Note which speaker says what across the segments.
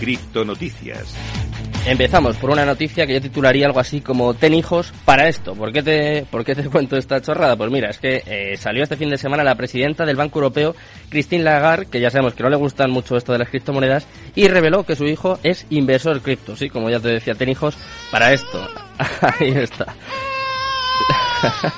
Speaker 1: Criptonoticias.
Speaker 2: Empezamos por una noticia que yo titularía algo así como Ten hijos para esto. ¿Por qué te, por qué te cuento esta chorrada? Pues mira, es que eh, salió este fin de semana la presidenta del Banco Europeo, Christine Lagarde, que ya sabemos que no le gustan mucho esto de las criptomonedas, y reveló que su hijo es inversor cripto. Sí, como ya te decía, ten hijos para esto. Ahí está.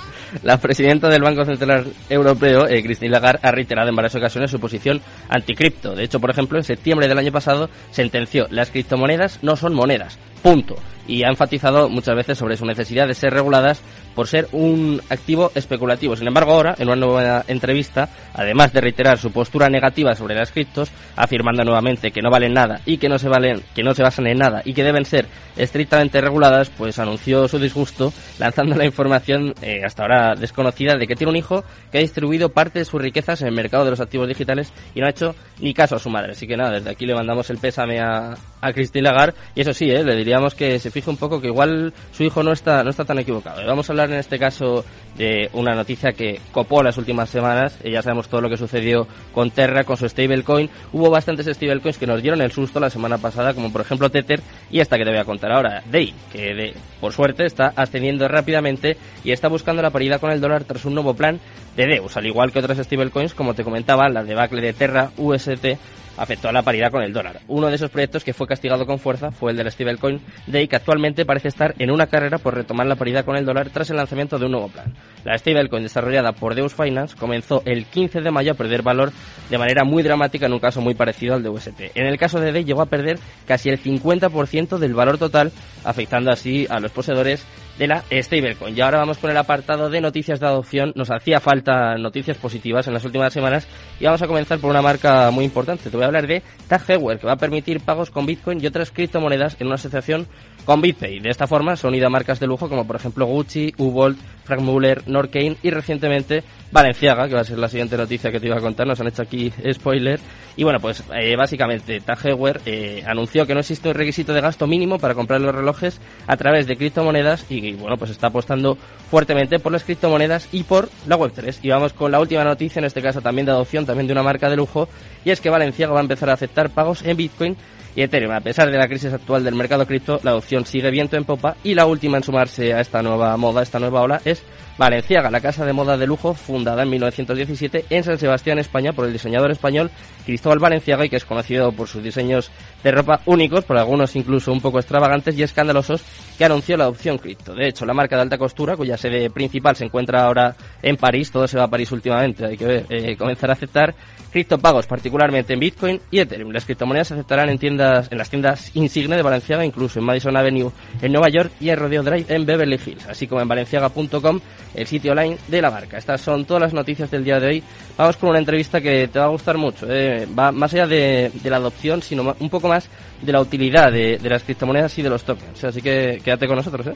Speaker 2: La presidenta del Banco Central Europeo, eh, Christine Lagarde, ha reiterado en varias ocasiones su posición anticripto. De hecho, por ejemplo, en septiembre del año pasado sentenció las criptomonedas no son monedas. Punto y ha enfatizado muchas veces sobre su necesidad de ser reguladas por ser un activo especulativo. Sin embargo, ahora, en una nueva entrevista, además de reiterar su postura negativa sobre las criptos, afirmando nuevamente que no valen nada y que no se valen, que no se basan en nada y que deben ser estrictamente reguladas, pues anunció su disgusto lanzando la información eh, hasta ahora desconocida de que tiene un hijo que ha distribuido parte de sus riquezas en el mercado de los activos digitales y no ha hecho ni caso a su madre. Así que nada, desde aquí le mandamos el pésame a, a Christine Lagarde y eso sí, eh, le diríamos que se fije un poco que igual su hijo no está, no está tan equivocado. Vamos a hablar en este caso de una noticia que copó las últimas semanas. Ya sabemos todo lo que sucedió con Terra, con su stablecoin. Hubo bastantes stablecoins que nos dieron el susto la semana pasada, como por ejemplo Tether y esta que te voy a contar ahora, Day, que de, por suerte está ascendiendo rápidamente y está buscando la paridad con el dólar tras un nuevo plan de Deus, al igual que otras stablecoins, como te comentaba, la debacle de Terra, UST afectó a la paridad con el dólar. Uno de esos proyectos que fue castigado con fuerza fue el del stablecoin Day, que actualmente parece estar en una carrera por retomar la paridad con el dólar tras el lanzamiento de un nuevo plan. La stablecoin desarrollada por Deus Finance comenzó el 15 de mayo a perder valor de manera muy dramática en un caso muy parecido al de UST. En el caso de Day llegó a perder casi el 50% del valor total, afectando así a los poseedores de la stablecoin. Y ahora vamos con el apartado de noticias de adopción. Nos hacía falta noticias positivas en las últimas semanas y vamos a comenzar por una marca muy importante. Te voy a hablar de Tag Heuer, que va a permitir pagos con Bitcoin y otras criptomonedas en una asociación con BitPay. De esta forma se han unido a marcas de lujo como por ejemplo Gucci, Ubolt, Frank Muller, Norcane y recientemente Valenciaga, que va a ser la siguiente noticia que te iba a contar, nos han hecho aquí spoiler. Y bueno, pues eh, básicamente Heuer eh, anunció que no existe un requisito de gasto mínimo para comprar los relojes a través de criptomonedas y, bueno, pues está apostando fuertemente por las criptomonedas y por la Web3. Y vamos con la última noticia, en este caso también de adopción, también de una marca de lujo, y es que Valenciaga va a empezar a aceptar pagos en Bitcoin y Ethereum. A pesar de la crisis actual del mercado cripto, la adopción sigue viento en popa y la última en sumarse a esta nueva moda, esta nueva ola, es Valenciaga, la casa de moda de lujo fundada en 1917 en San Sebastián, España, por el diseñador español Cristóbal Valenciaga y que es conocido por sus diseños de ropa únicos, por algunos incluso un poco extravagantes y escandalosos, que anunció la adopción cripto. De hecho, la marca de alta costura, cuya sede principal se encuentra ahora en París, todo se va a París últimamente, hay que ver, eh, comenzar a aceptar criptopagos, particularmente en Bitcoin y Ethereum. Las criptomonedas se aceptarán en tiendas, en las tiendas insigne de Valenciaga, incluso en Madison Avenue en Nueva York y en Rodeo Drive en Beverly Hills, así como en valenciaga.com, el sitio online de la marca. Estas son todas las noticias del día de hoy. Vamos con una entrevista que te va a gustar mucho. Eh. Va más allá de, la adopción, sino un poco más de la utilidad de, de las criptomonedas y de los tokens. Así que quédate con nosotros. ¿eh?